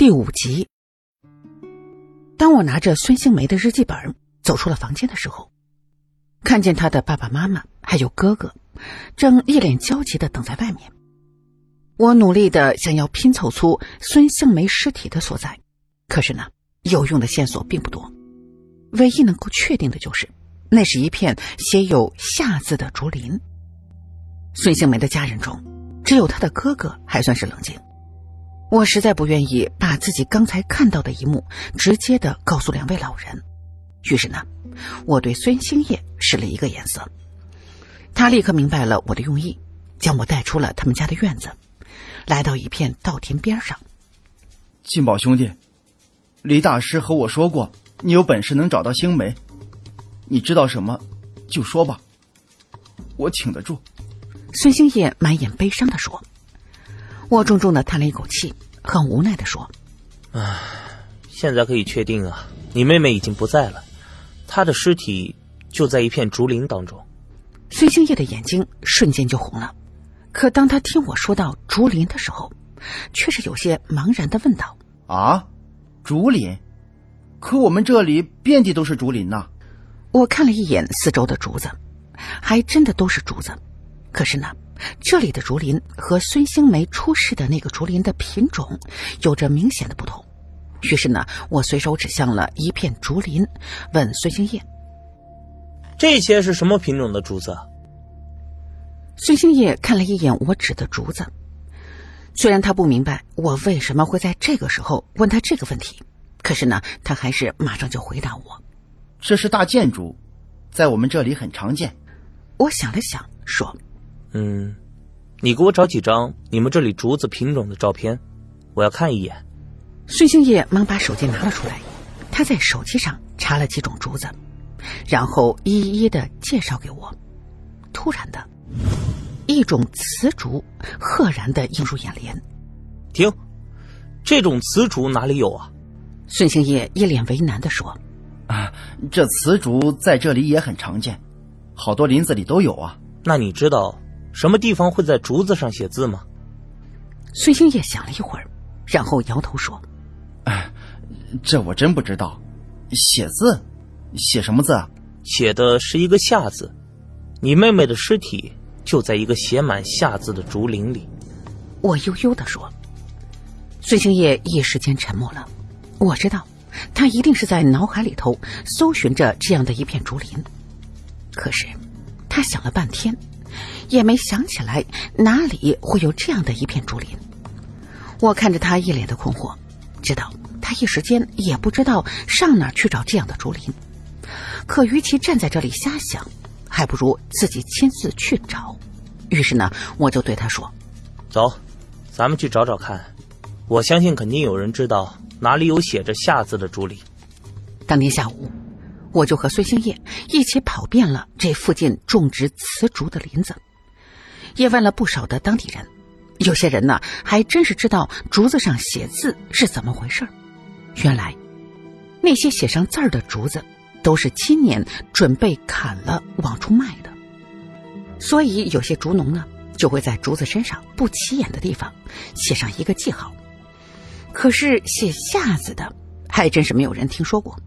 第五集。当我拿着孙兴梅的日记本走出了房间的时候，看见她的爸爸妈妈还有哥哥，正一脸焦急的等在外面。我努力的想要拼凑出孙兴梅尸体的所在，可是呢，有用的线索并不多。唯一能够确定的就是，那是一片写有“夏”字的竹林。孙兴梅的家人中，只有他的哥哥还算是冷静。我实在不愿意把自己刚才看到的一幕直接的告诉两位老人，于是呢，我对孙兴业使了一个眼色，他立刻明白了我的用意，将我带出了他们家的院子，来到一片稻田边上。金宝兄弟，李大师和我说过，你有本事能找到星梅，你知道什么，就说吧，我挺得住。孙兴业满眼悲伤的说：“我重重的叹了一口气，很无奈的说：‘唉，现在可以确定啊，你妹妹已经不在了，她的尸体就在一片竹林当中。’孙兴业的眼睛瞬间就红了，可当他听我说到竹林的时候，却是有些茫然的问道：‘啊，竹林？可我们这里遍地都是竹林呐！’我看了一眼四周的竹子，还真的都是竹子。”可是呢，这里的竹林和孙兴梅出事的那个竹林的品种有着明显的不同。于是呢，我随手指向了一片竹林，问孙兴业：“这些是什么品种的竹子？”孙兴业看了一眼我指的竹子，虽然他不明白我为什么会在这个时候问他这个问题，可是呢，他还是马上就回答我：“这是大箭竹，在我们这里很常见。”我想了想，说。嗯，你给我找几张你们这里竹子品种的照片，我要看一眼。孙兴业忙把手机拿了出来，他在手机上查了几种竹子，然后一一的介绍给我。突然的，一种雌竹赫然的映入眼帘。停，这种雌竹哪里有啊？孙兴业一脸为难的说：“啊，这雌竹在这里也很常见，好多林子里都有啊。那你知道？”什么地方会在竹子上写字吗？孙兴业想了一会儿，然后摇头说：“哎，这我真不知道。写字，写什么字啊？写的是一个‘夏’字。你妹妹的尸体就在一个写满‘夏’字的竹林里。”我悠悠的说。孙兴业一时间沉默了。我知道，他一定是在脑海里头搜寻着这样的一片竹林。可是，他想了半天。也没想起来哪里会有这样的一片竹林。我看着他一脸的困惑，知道他一时间也不知道上哪去找这样的竹林。可与其站在这里瞎想，还不如自己亲自去找。于是呢，我就对他说：“走，咱们去找找看。我相信肯定有人知道哪里有写着‘夏’字的竹林。”当天下午，我就和孙兴业一起跑遍了这附近种植雌竹的林子。也问了不少的当地人，有些人呢还真是知道竹子上写字是怎么回事原来，那些写上字儿的竹子，都是今年准备砍了往出卖的。所以有些竹农呢，就会在竹子身上不起眼的地方写上一个记号。可是写“下”字的，还真是没有人听说过。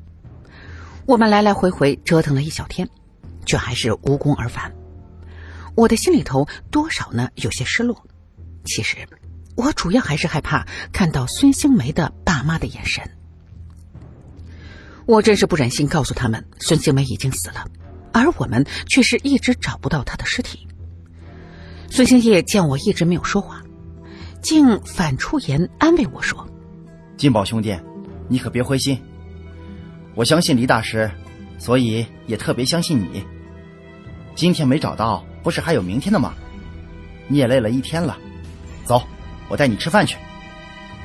我们来来回回折腾了一小天，却还是无功而返。我的心里头多少呢有些失落，其实我主要还是害怕看到孙兴梅的爸妈的眼神。我真是不忍心告诉他们孙兴梅已经死了，而我们却是一直找不到她的尸体。孙兴业见我一直没有说话，竟反出言安慰我说：“金宝兄弟，你可别灰心，我相信黎大师，所以也特别相信你。今天没找到。”不是还有明天的吗？你也累了一天了，走，我带你吃饭去。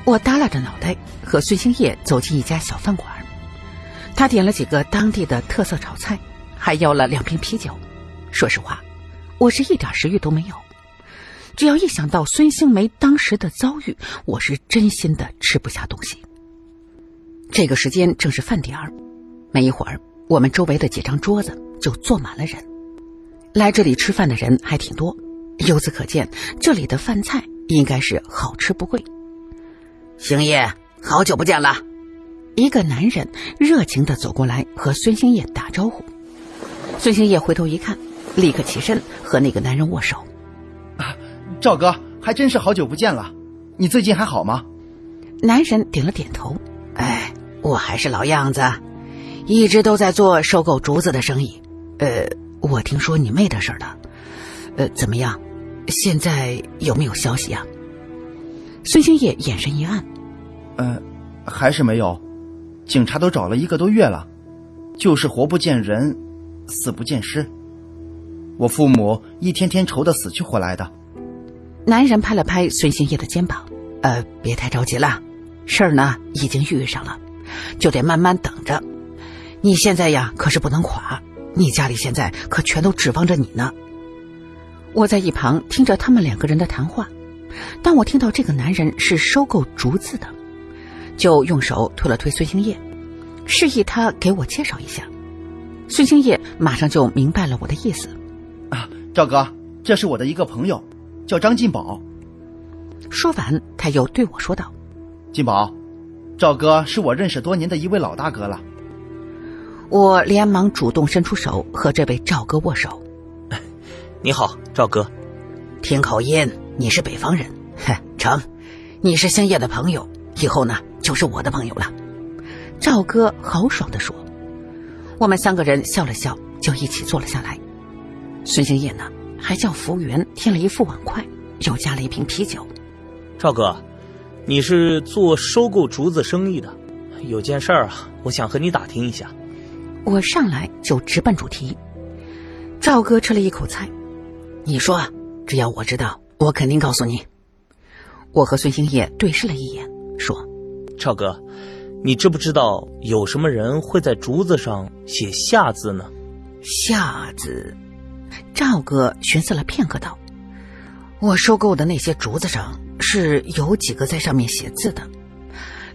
我耷拉着脑袋和孙兴业走进一家小饭馆，他点了几个当地的特色炒菜，还要了两瓶啤酒。说实话，我是一点食欲都没有。只要一想到孙兴梅当时的遭遇，我是真心的吃不下东西。这个时间正是饭点儿，没一会儿，我们周围的几张桌子就坐满了人。来这里吃饭的人还挺多，由此可见，这里的饭菜应该是好吃不贵。星夜，好久不见了。一个男人热情的走过来和孙兴业打招呼。孙兴业回头一看，立刻起身和那个男人握手。啊，赵哥，还真是好久不见了。你最近还好吗？男人点了点头。哎，我还是老样子，一直都在做收购竹子的生意。呃，我听说你妹的事了。呃，怎么样？现在有没有消息啊？孙兴业眼神一暗。呃，还是没有。警察都找了一个多月了，就是活不见人，死不见尸。我父母一天天愁得死去活来的。男人拍了拍孙兴业的肩膀：“呃，别太着急了，事儿呢已经遇上了，就得慢慢等着。你现在呀可是不能垮，你家里现在可全都指望着你呢。”我在一旁听着他们两个人的谈话，当我听到这个男人是收购竹子的。就用手推了推孙兴业，示意他给我介绍一下。孙兴业马上就明白了我的意思。啊，赵哥，这是我的一个朋友，叫张进宝。说完，他又对我说道：“金宝，赵哥是我认识多年的一位老大哥了。”我连忙主动伸出手和这位赵哥握手。你好，赵哥。听口音，你是北方人。哼，成，你是星夜的朋友。以后呢，就是我的朋友了。”赵哥豪爽的说。我们三个人笑了笑，就一起坐了下来。孙星夜呢，还叫服务员添了一副碗筷，又加了一瓶啤酒。赵哥，你是做收购竹子生意的，有件事儿啊，我想和你打听一下。我上来就直奔主题。赵哥吃了一口菜，你说，只要我知道，我肯定告诉你。我和孙兴业对视了一眼。说：“赵哥，你知不知道有什么人会在竹子上写下字呢？”下字。赵哥寻思了片刻，道：“我收购的那些竹子上是有几个在上面写字的，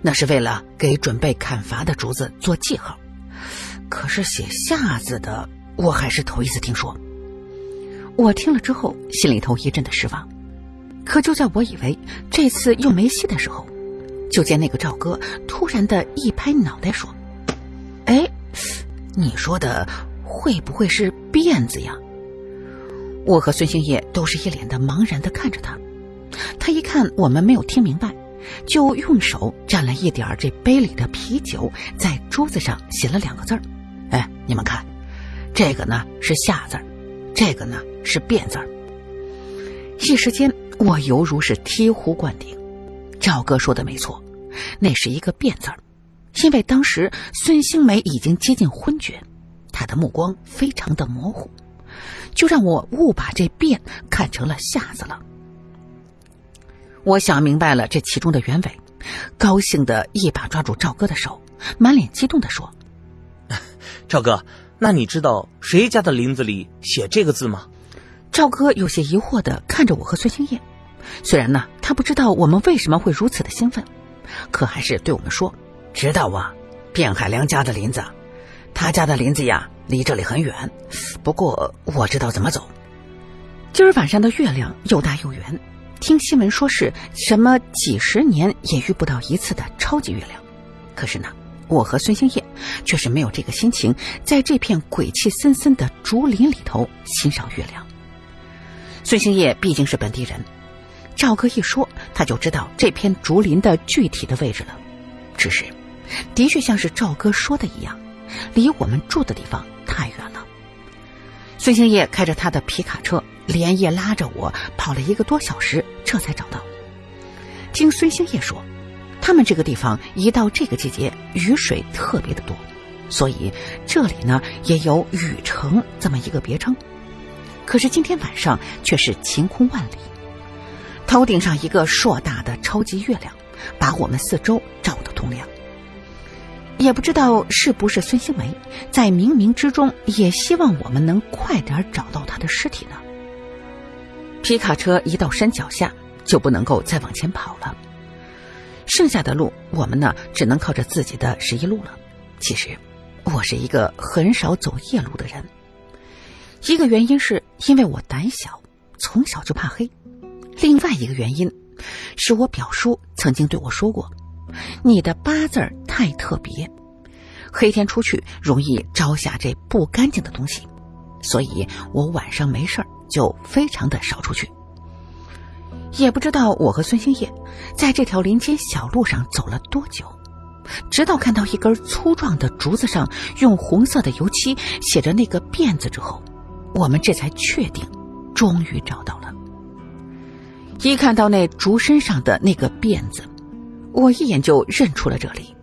那是为了给准备砍伐的竹子做记号。可是写下字的，我还是头一次听说。”我听了之后，心里头一阵的失望。可就在我以为这次又没戏的时候，就见那个赵哥突然的一拍脑袋说：“哎，你说的会不会是辫子呀？”我和孙兴业都是一脸的茫然的看着他。他一看我们没有听明白，就用手蘸了一点这杯里的啤酒，在桌子上写了两个字儿：“哎，你们看，这个呢是下字儿，这个呢是变字儿。”一时间，我犹如是醍醐灌顶。赵哥说的没错。那是一个“变”字儿，因为当时孙兴梅已经接近昏厥，他的目光非常的模糊，就让我误把这“变”看成了“下”字了。我想明白了这其中的原委，高兴的一把抓住赵哥的手，满脸激动的说：“赵哥，那你知道谁家的林子里写这个字吗？”赵哥有些疑惑的看着我和孙兴业，虽然呢，他不知道我们为什么会如此的兴奋。可还是对我们说：“知道啊，卞海良家的林子，他家的林子呀，离这里很远。不过我知道怎么走。今儿晚上的月亮又大又圆，听新闻说是什么几十年也遇不到一次的超级月亮。可是呢，我和孙兴业却是没有这个心情，在这片鬼气森森的竹林里头欣赏月亮。孙兴业毕竟是本地人。”赵哥一说，他就知道这片竹林的具体的位置了。只是，的确像是赵哥说的一样，离我们住的地方太远了。孙兴业开着他的皮卡车，连夜拉着我跑了一个多小时，这才找到。听孙兴业说，他们这个地方一到这个季节，雨水特别的多，所以这里呢也有雨城这么一个别称。可是今天晚上却是晴空万里。头顶上一个硕大的超级月亮，把我们四周照得通亮。也不知道是不是孙兴梅在冥冥之中也希望我们能快点找到他的尸体呢？皮卡车一到山脚下就不能够再往前跑了，剩下的路我们呢只能靠着自己的十一路了。其实，我是一个很少走夜路的人，一个原因是因为我胆小，从小就怕黑。另外一个原因，是我表叔曾经对我说过，你的八字太特别，黑天出去容易招下这不干净的东西，所以我晚上没事就非常的少出去。也不知道我和孙兴业在这条林间小路上走了多久，直到看到一根粗壮的竹子上用红色的油漆写着那个“辫”子之后，我们这才确定，终于找到了。一看到那竹身上的那个“辫”子，我一眼就认出了这里，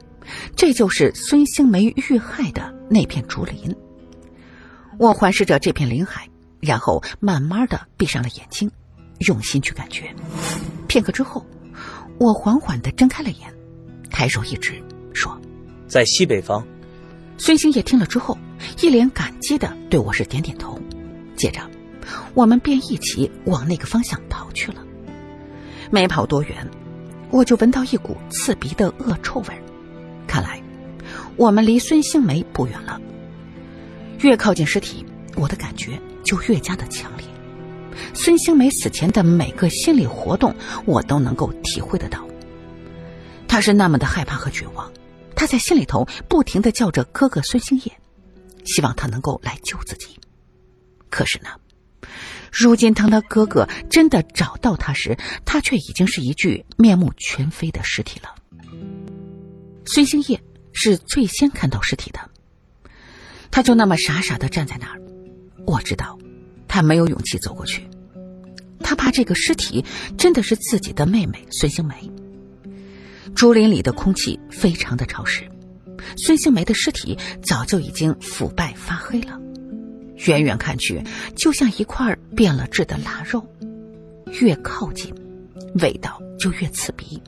这就是孙兴梅遇害的那片竹林。我环视着这片林海，然后慢慢的闭上了眼睛。用心去感觉，片刻之后，我缓缓的睁开了眼，抬手一指，说：“在西北方。”孙兴业听了之后，一脸感激的对我是点点头，接着，我们便一起往那个方向跑去了。没跑多远，我就闻到一股刺鼻的恶臭味看来，我们离孙兴梅不远了。越靠近尸体，我的感觉就越加的强烈。孙兴梅死前的每个心理活动，我都能够体会得到。他是那么的害怕和绝望，他在心里头不停的叫着哥哥孙兴业，希望他能够来救自己。可是呢，如今当他哥哥真的找到他时，他却已经是一具面目全非的尸体了。孙兴业是最先看到尸体的，他就那么傻傻的站在那儿，我知道。他没有勇气走过去，他怕这个尸体真的是自己的妹妹孙兴梅。竹林里的空气非常的潮湿，孙兴梅的尸体早就已经腐败发黑了，远远看去就像一块变了质的腊肉，越靠近，味道就越刺鼻。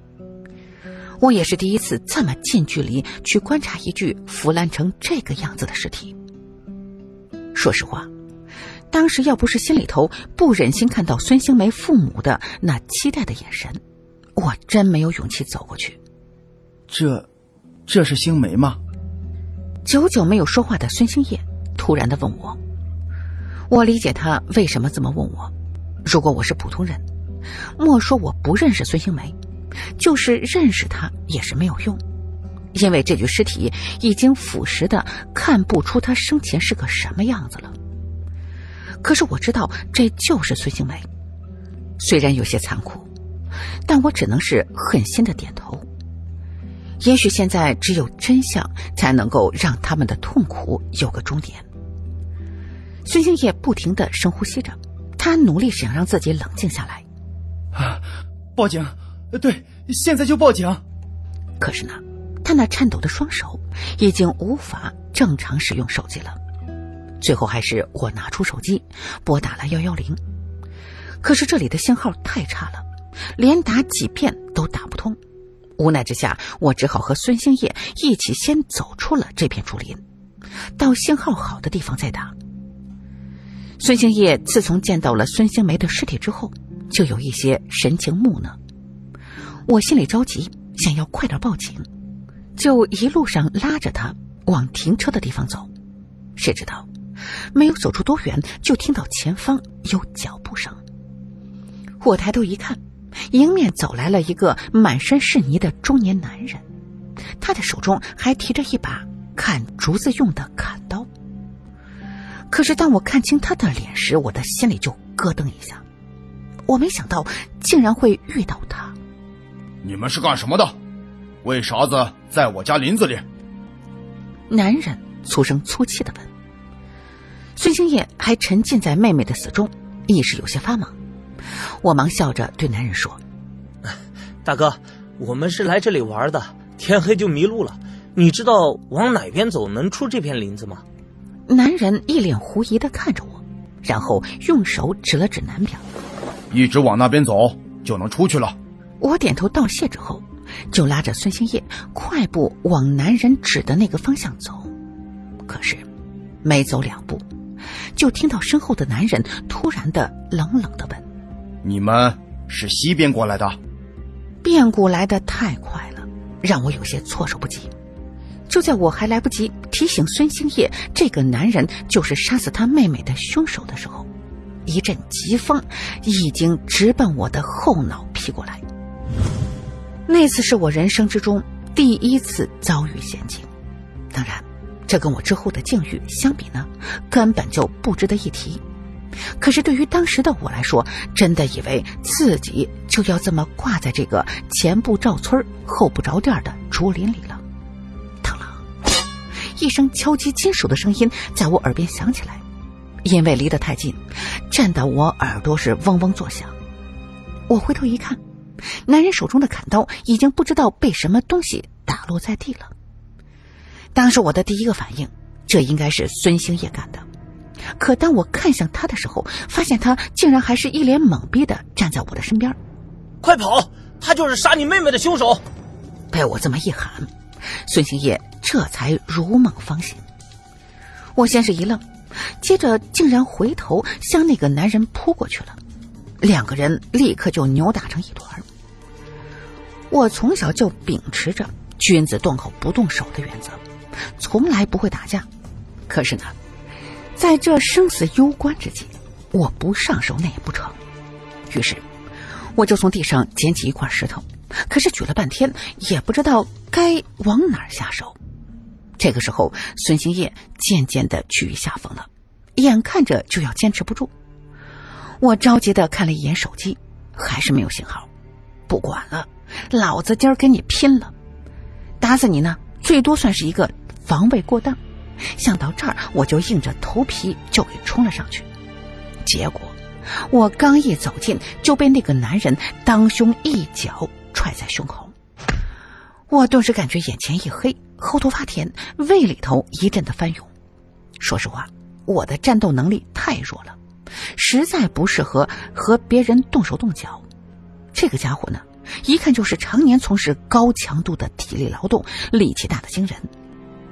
我也是第一次这么近距离去观察一具腐烂成这个样子的尸体。说实话。当时要不是心里头不忍心看到孙兴梅父母的那期待的眼神，我真没有勇气走过去。这，这是兴梅吗？久久没有说话的孙兴业突然的问我。我理解他为什么这么问我。如果我是普通人，莫说我不认识孙兴梅，就是认识他也是没有用，因为这具尸体已经腐蚀的看不出他生前是个什么样子了。可是我知道这就是孙兴梅，虽然有些残酷，但我只能是狠心的点头。也许现在只有真相才能够让他们的痛苦有个终点。孙兴业不停的深呼吸着，他努力想让自己冷静下来。啊，报警！对，现在就报警。可是呢，他那颤抖的双手已经无法正常使用手机了。最后还是我拿出手机，拨打了幺幺零。可是这里的信号太差了，连打几遍都打不通。无奈之下，我只好和孙兴业一起先走出了这片竹林，到信号好的地方再打。孙兴业自从见到了孙兴梅的尸体之后，就有一些神情木讷。我心里着急，想要快点报警，就一路上拉着他往停车的地方走。谁知道？没有走出多远，就听到前方有脚步声。我抬头一看，迎面走来了一个满身是泥的中年男人，他的手中还提着一把砍竹子用的砍刀。可是当我看清他的脸时，我的心里就咯噔一下。我没想到竟然会遇到他。你们是干什么的？为啥子在我家林子里？男人粗声粗气的问。孙兴业还沉浸在妹妹的死中，意识有些发懵。我忙笑着对男人说：“大哥，我们是来这里玩的，天黑就迷路了。你知道往哪边走能出这片林子吗？”男人一脸狐疑的看着我，然后用手指了指南边：“一直往那边走就能出去了。”我点头道谢之后，就拉着孙兴业快步往男人指的那个方向走。可是，没走两步。就听到身后的男人突然的冷冷的问：“你们是西边过来的？”变故来的太快了，让我有些措手不及。就在我还来不及提醒孙兴业这个男人就是杀死他妹妹的凶手的时候，一阵疾风已经直奔我的后脑劈过来。那次是我人生之中第一次遭遇险境。当然，这跟我之后的境遇相比呢，根本就不值得一提。可是对于当时的我来说，真的以为自己就要这么挂在这个前不着村后不着店的竹林里了。当啷，一声敲击金属的声音在我耳边响起来，因为离得太近，震得我耳朵是嗡嗡作响。我回头一看。男人手中的砍刀已经不知道被什么东西打落在地了。当时我的第一个反应，这应该是孙兴业干的。可当我看向他的时候，发现他竟然还是一脸懵逼的站在我的身边。快跑！他就是杀你妹妹的凶手！被我这么一喊，孙兴业这才如梦方醒。我先是一愣，接着竟然回头向那个男人扑过去了。两个人立刻就扭打成一团。我从小就秉持着“君子动口不动手”的原则，从来不会打架。可是呢，在这生死攸关之际，我不上手那也不成。于是，我就从地上捡起一块石头，可是举了半天也不知道该往哪儿下手。这个时候，孙兴业渐渐的趋于下风了，眼看着就要坚持不住。我着急的看了一眼手机，还是没有信号。不管了，老子今儿跟你拼了！打死你呢，最多算是一个防卫过当。想到这儿，我就硬着头皮就给冲了上去。结果，我刚一走近，就被那个男人当胸一脚踹在胸口。我顿时感觉眼前一黑，后头发甜，胃里头一阵的翻涌。说实话，我的战斗能力太弱了。实在不适合和别人动手动脚。这个家伙呢，一看就是常年从事高强度的体力劳动，力气大的惊人。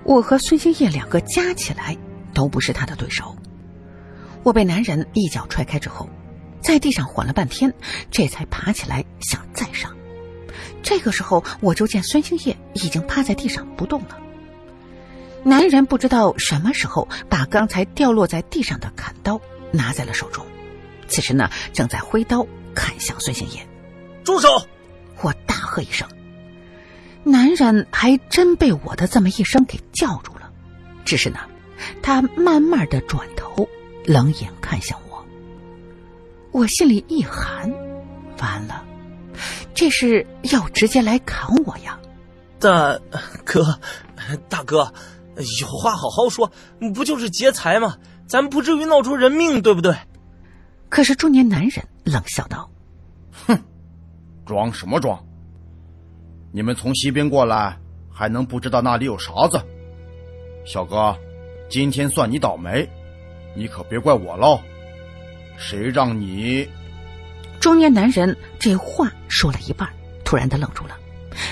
我和孙兴业两个加起来都不是他的对手。我被男人一脚踹开之后，在地上缓了半天，这才爬起来想再上。这个时候，我就见孙兴业已经趴在地上不动了。男人不知道什么时候把刚才掉落在地上的砍刀。拿在了手中，此时呢，正在挥刀砍向孙兴业。住手！我大喝一声，男人还真被我的这么一声给叫住了。只是呢，他慢慢的转头，冷眼看向我。我心里一寒，完了，这是要直接来砍我呀！大哥，大哥，有话好好说，不就是劫财吗？咱不至于闹出人命，对不对？可是中年男人冷笑道：“哼，装什么装？你们从西边过来，还能不知道那里有啥子？小哥，今天算你倒霉，你可别怪我喽。谁让你……”中年男人这话说了一半，突然的愣住了，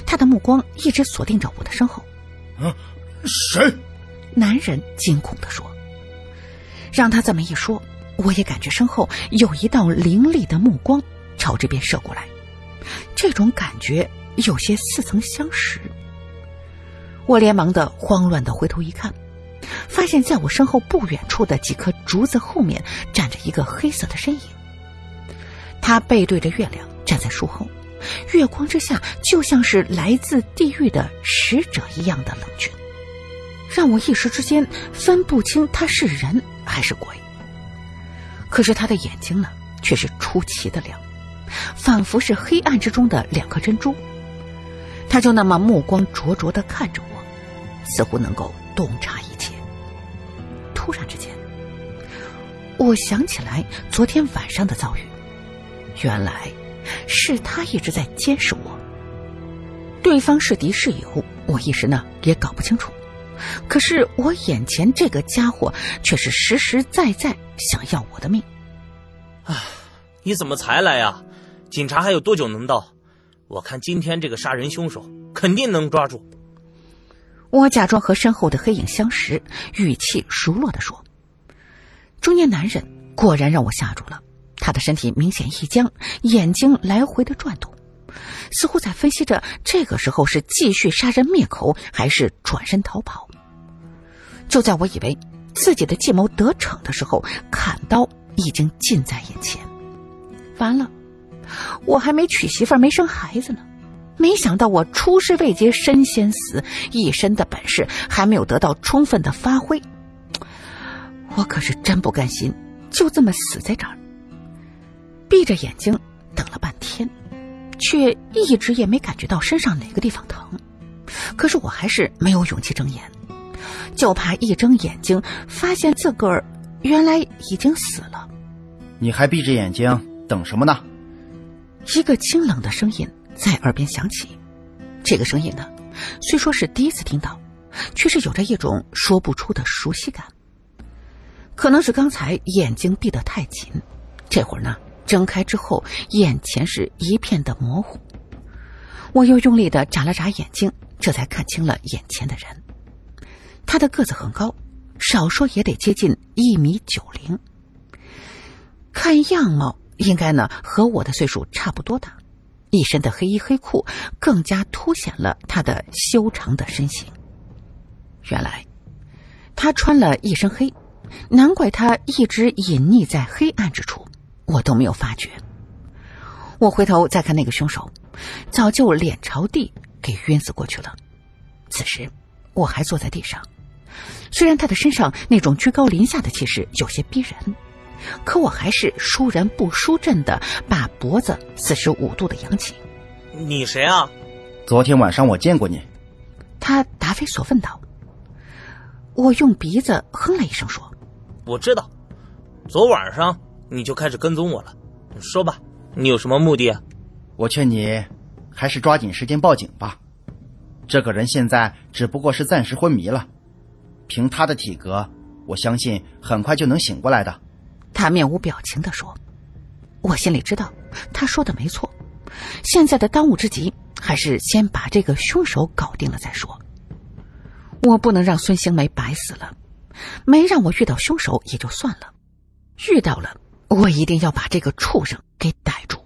他的目光一直锁定着我的身后。啊，谁？男人惊恐的说。让他这么一说，我也感觉身后有一道凌厉的目光朝这边射过来，这种感觉有些似曾相识。我连忙的慌乱的回头一看，发现在我身后不远处的几棵竹子后面站着一个黑色的身影。他背对着月亮站在树后，月光之下就像是来自地狱的使者一样的冷峻。让我一时之间分不清他是人还是鬼。可是他的眼睛呢，却是出奇的亮，仿佛是黑暗之中的两颗珍珠。他就那么目光灼灼的看着我，似乎能够洞察一切。突然之间，我想起来昨天晚上的遭遇，原来是他一直在监视我。对方是敌是友，我一时呢也搞不清楚。可是我眼前这个家伙却是实实在在想要我的命。唉，你怎么才来呀？警察还有多久能到？我看今天这个杀人凶手肯定能抓住。我假装和身后的黑影相识，语气熟络的说：“中年男人果然让我吓住了，他的身体明显一僵，眼睛来回的转动，似乎在分析着这个时候是继续杀人灭口，还是转身逃跑。”就在我以为自己的计谋得逞的时候，砍刀已经近在眼前。完了，我还没娶媳妇儿，没生孩子呢。没想到我出师未捷身先死，一身的本事还没有得到充分的发挥。我可是真不甘心，就这么死在这儿。闭着眼睛等了半天，却一直也没感觉到身上哪个地方疼。可是我还是没有勇气睁眼，就怕一睁眼睛发现自个儿原来已经死了。你还闭着眼睛等什么呢？一个清冷的声音在耳边响起。这个声音呢，虽说是第一次听到，却是有着一种说不出的熟悉感。可能是刚才眼睛闭得太紧，这会儿呢，睁开之后，眼前是一片的模糊。我又用力的眨了眨眼睛，这才看清了眼前的人。他的个子很高，少说也得接近一米九零。看样貌，应该呢和我的岁数差不多大，一身的黑衣黑裤更加凸显了他的修长的身形。原来，他穿了一身黑，难怪他一直隐匿在黑暗之处，我都没有发觉。我回头再看那个凶手，早就脸朝地给晕死过去了。此时，我还坐在地上，虽然他的身上那种居高临下的气势有些逼人。可我还是输人不输阵的，把脖子四十五度的扬起。你谁啊？昨天晚上我见过你。他答非所问道。我用鼻子哼了一声说：“我知道，昨晚上你就开始跟踪我了。说吧，你有什么目的？我劝你还是抓紧时间报警吧。这个人现在只不过是暂时昏迷了，凭他的体格，我相信很快就能醒过来的。”他面无表情的说：“我心里知道，他说的没错。现在的当务之急，还是先把这个凶手搞定了再说。我不能让孙兴梅白死了。没让我遇到凶手也就算了，遇到了，我一定要把这个畜生给逮住